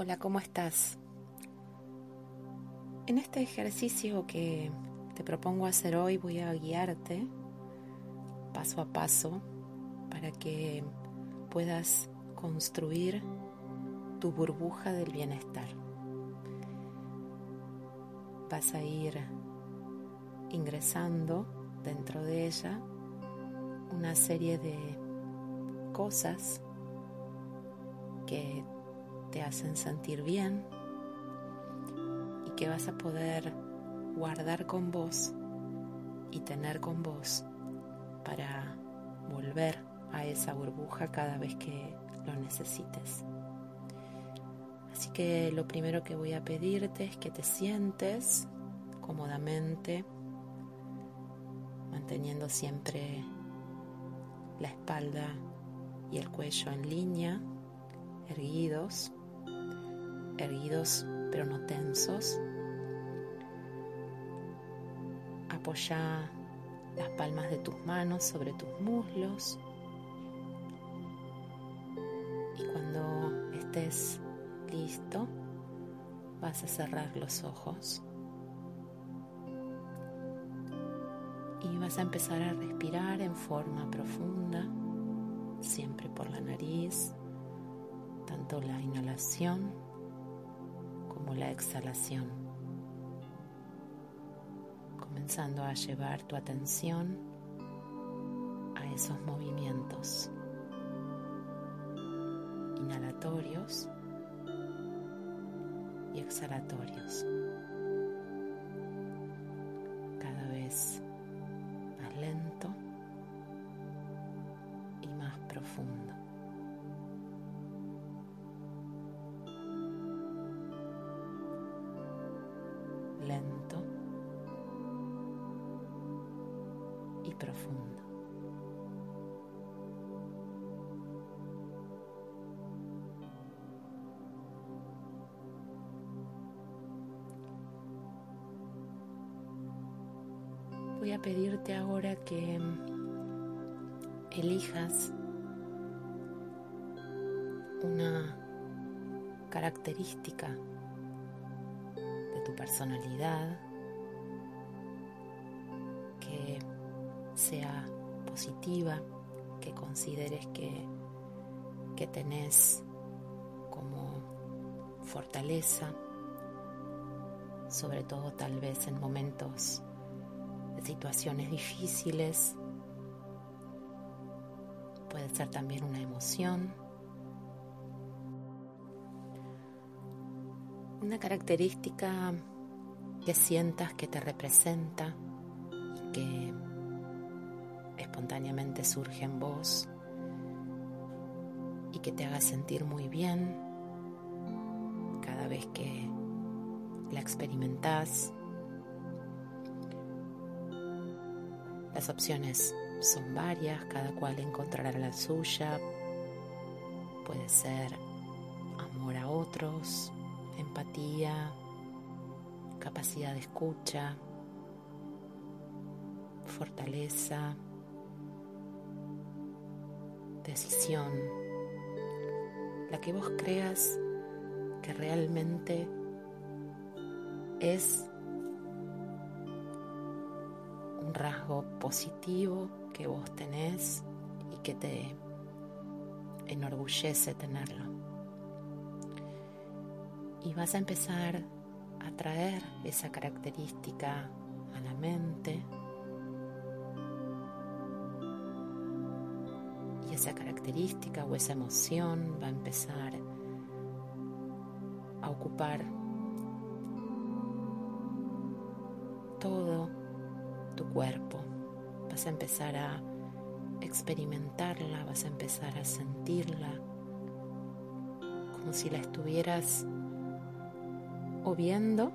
Hola, ¿cómo estás? En este ejercicio que te propongo hacer hoy voy a guiarte paso a paso para que puedas construir tu burbuja del bienestar. Vas a ir ingresando dentro de ella una serie de cosas que te hacen sentir bien y que vas a poder guardar con vos y tener con vos para volver a esa burbuja cada vez que lo necesites. Así que lo primero que voy a pedirte es que te sientes cómodamente, manteniendo siempre la espalda y el cuello en línea, erguidos erguidos pero no tensos. Apoya las palmas de tus manos sobre tus muslos. Y cuando estés listo, vas a cerrar los ojos. Y vas a empezar a respirar en forma profunda, siempre por la nariz, tanto la inhalación la exhalación, comenzando a llevar tu atención a esos movimientos inhalatorios y exhalatorios. Voy a pedirte ahora que elijas una característica tu personalidad, que sea positiva, que consideres que, que tenés como fortaleza, sobre todo tal vez en momentos de situaciones difíciles. Puede ser también una emoción una característica que sientas que te representa y que espontáneamente surge en vos y que te haga sentir muy bien cada vez que la experimentas. Las opciones son varias, cada cual encontrará la suya. Puede ser amor a otros, empatía, capacidad de escucha, fortaleza, decisión, la que vos creas que realmente es un rasgo positivo que vos tenés y que te enorgullece tenerlo. Y vas a empezar a traer esa característica a la mente. Y esa característica o esa emoción va a empezar a ocupar todo tu cuerpo. Vas a empezar a experimentarla, vas a empezar a sentirla como si la estuvieras o viendo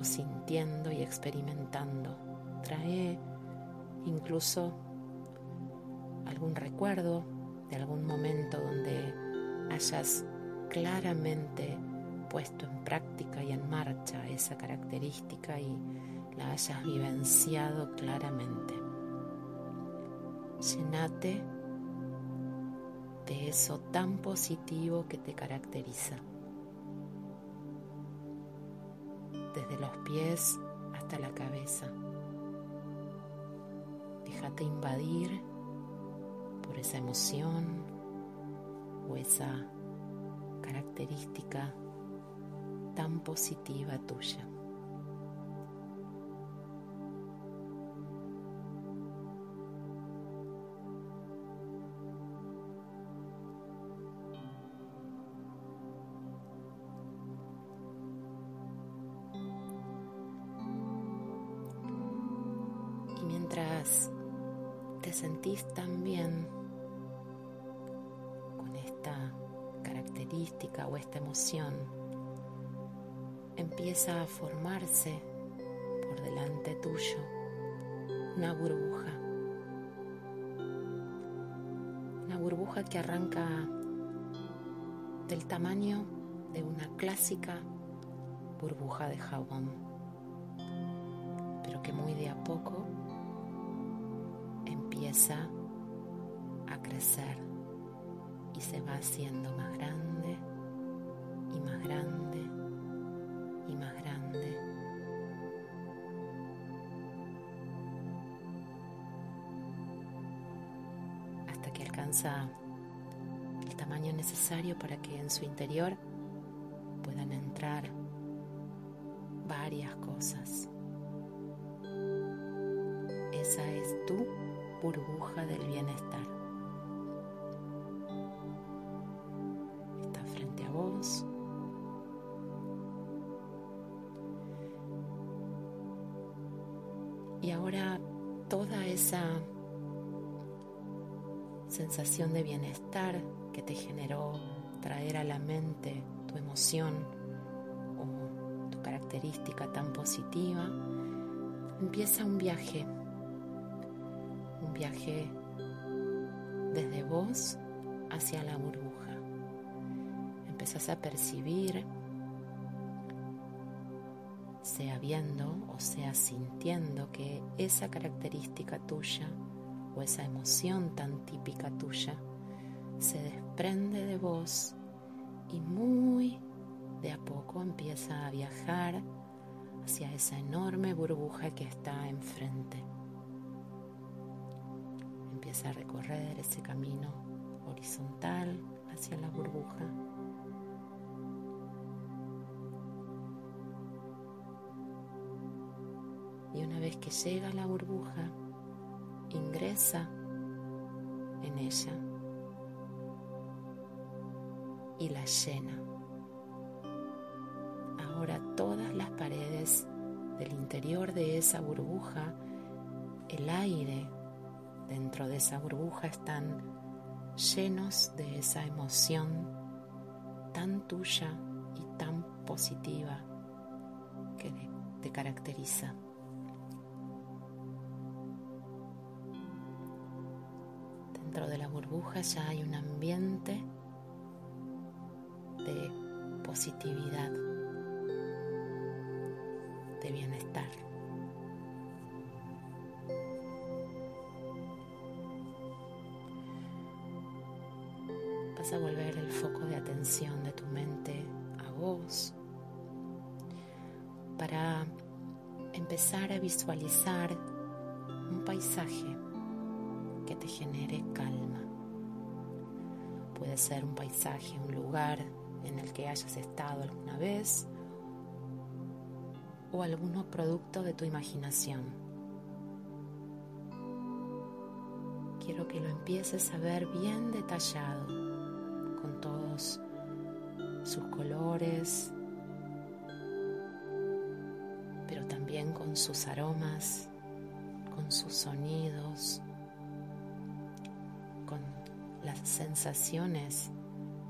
o sintiendo y experimentando. Trae incluso algún recuerdo de algún momento donde hayas claramente puesto en práctica y en marcha esa característica y la hayas vivenciado claramente. Llenate de eso tan positivo que te caracteriza. Desde los pies hasta la cabeza. Déjate invadir por esa emoción o esa característica tan positiva tuya. Te sentís tan bien con esta característica o esta emoción, empieza a formarse por delante tuyo una burbuja. Una burbuja que arranca del tamaño de una clásica burbuja de jabón, pero que muy de a poco empieza a crecer y se va haciendo más grande y más grande y más grande. Hasta que alcanza el tamaño necesario para que en su interior puedan entrar varias cosas. Esa es tu burbuja del bienestar. Está frente a vos. Y ahora toda esa sensación de bienestar que te generó traer a la mente tu emoción o tu característica tan positiva, empieza un viaje, viaje desde vos hacia la burbuja. Empezás a percibir sea viendo o sea sintiendo que esa característica tuya o esa emoción tan típica tuya se desprende de vos y muy de a poco empieza a viajar hacia esa enorme burbuja que está enfrente. A recorrer ese camino horizontal hacia la burbuja y una vez que llega a la burbuja, ingresa en ella y la llena. Ahora todas las paredes del interior de esa burbuja, el aire dentro de esa burbuja están llenos de esa emoción tan tuya y tan positiva que te caracteriza. dentro de la burbuja ya hay un ambiente de positividad, de bienestar. A volver el foco de atención de tu mente a vos para empezar a visualizar un paisaje que te genere calma. Puede ser un paisaje, un lugar en el que hayas estado alguna vez o alguno producto de tu imaginación. Quiero que lo empieces a ver bien detallado, sus colores, pero también con sus aromas, con sus sonidos, con las sensaciones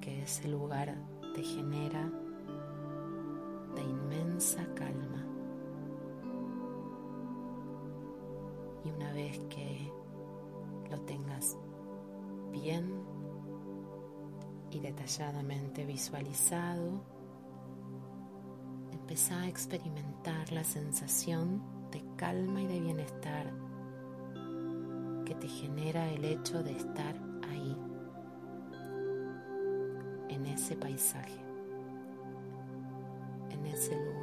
que ese lugar te genera de inmensa calma. Y una vez que lo tengas bien y detalladamente visualizado, empieza a experimentar la sensación de calma y de bienestar que te genera el hecho de estar ahí, ese paisaje, en ese lugar.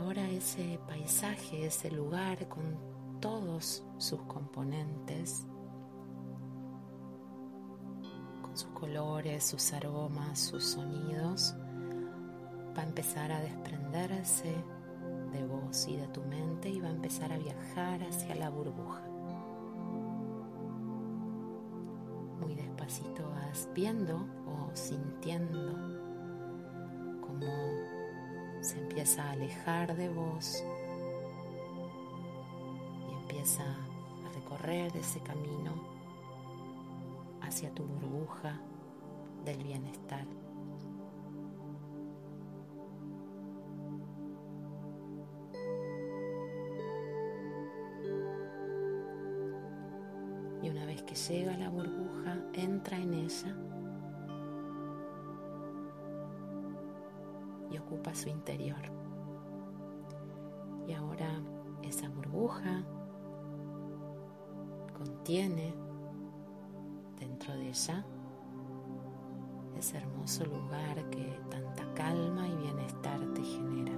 Ahora ese paisaje, ese lugar con todos sus componentes, con sus colores, sus aromas, sus sonidos, va a empezar a desprenderse de vos y de tu mente y va a empezar a viajar hacia la burbuja. Muy despacito vas viendo o sintiendo como se empieza a alejar de vos y empieza a recorrer ese camino hacia tu burbuja del bienestar. Y una vez que llega la burbuja, entra en ella y ocupa su interior. Y ahora esa burbuja contiene dentro de ella ese hermoso lugar que tanta calma y bienestar te genera.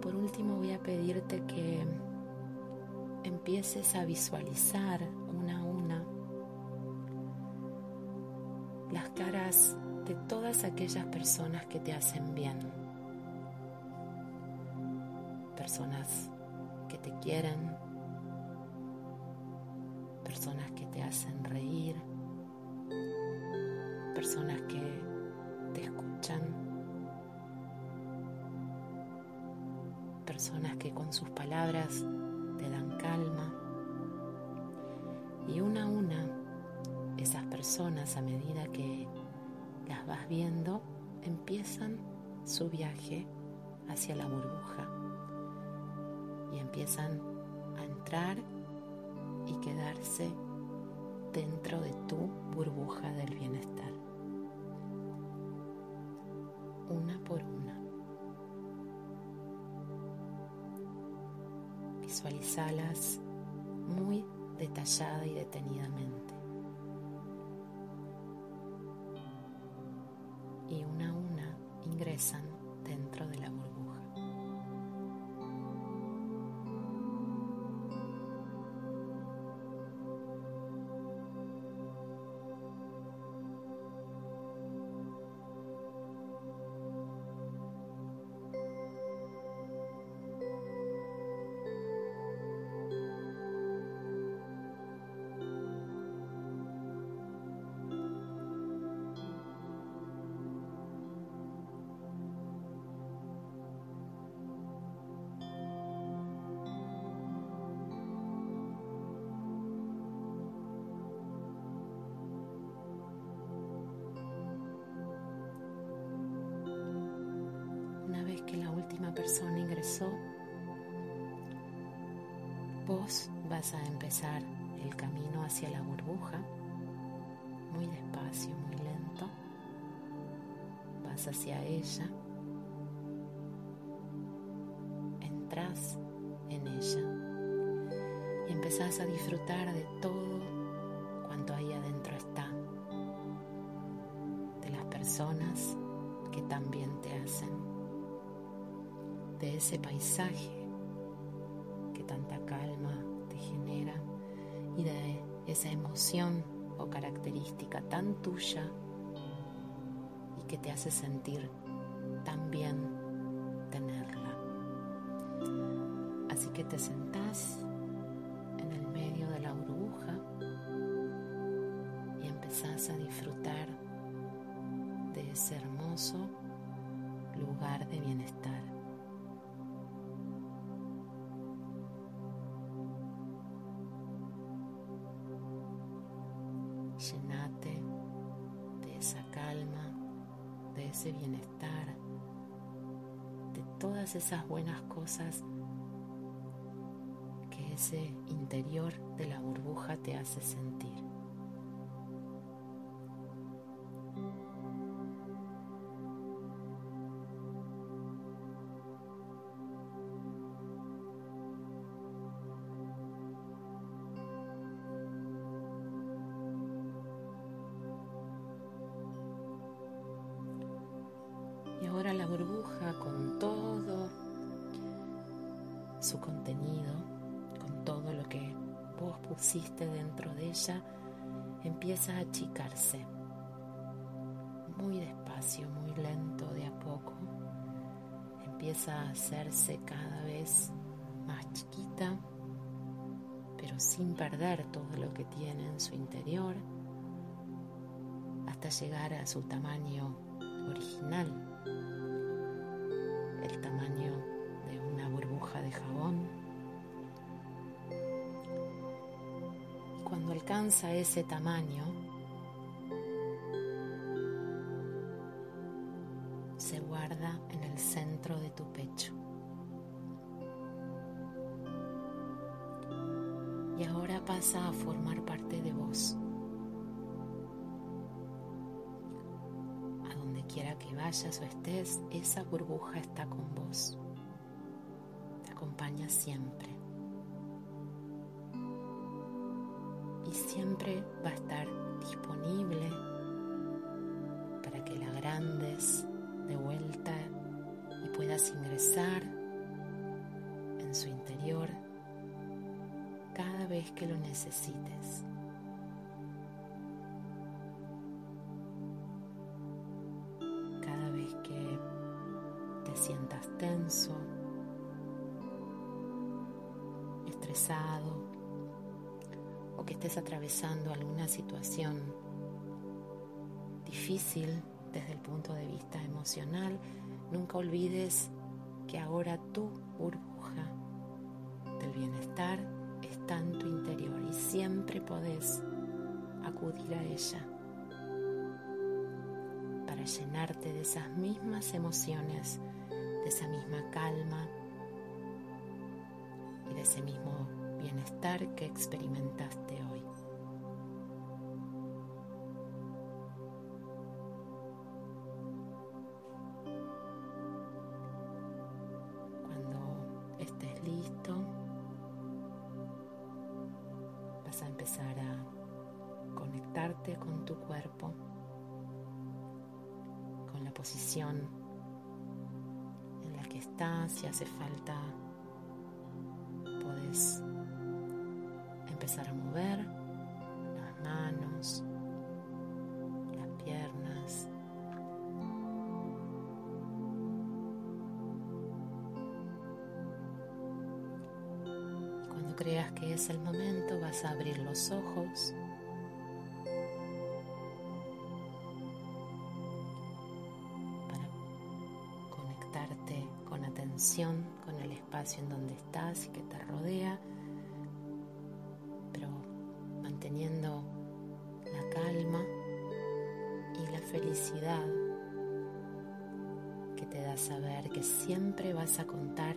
Por último voy a pedirte que empieces a visualizar una a una las caras de todas aquellas personas que te hacen bien. Personas que te quieren, personas que te hacen reír, personas que te escuchan, personas que con sus palabras te dan calma. Y una a una, esas personas a medida que las vas viendo, empiezan su viaje hacia la burbuja y empiezan a entrar y quedarse dentro de tu burbuja del bienestar. Visualizalas muy detallada y detenidamente. Última persona ingresó, vos vas a empezar el camino hacia la burbuja, muy despacio, muy lento. Vas hacia ella, entras en ella y empezás a disfrutar de todo de ese paisaje que tanta calma te genera y de esa emoción o característica tan tuya y que te hace sentir tan bien tenerla. Así que te sentás Llenate de esa calma, de ese bienestar, de todas esas buenas cosas que ese interior de la burbuja te hace sentir. Ahora la burbuja con todo su contenido, con todo lo que vos pusiste dentro de ella, empieza a achicarse. Muy despacio, muy lento, de a poco. Empieza a hacerse cada vez más chiquita, pero sin perder todo lo que tiene en su interior, hasta llegar a su tamaño original alcanza ese tamaño, se guarda en el centro de tu pecho. Y ahora pasa a formar parte de vos. quiera que vayas o estés, esa burbuja está con vos. Te acompaña siempre. Y siempre va a estar disponible para que la agrandes de vuelta y puedas ingresar en su interior cada vez que lo necesites. Atravesando alguna situación difícil desde el punto de vista emocional, nunca olvides que ahora tu burbuja del bienestar está en tu interior y siempre podés acudir a ella para llenarte de esas mismas emociones de esa misma calma y de ese mismo bienestar que experimentaste hoy. A empezar a conectarte con tu cuerpo, con la posición si hace falta, puedes empezar a mover las manos, las piernas. Cuando creas que es el momento, a abrir los ojos. con el espacio en donde estás y que te rodea, pero manteniendo la calma y la felicidad que te da saber que siempre vas a contar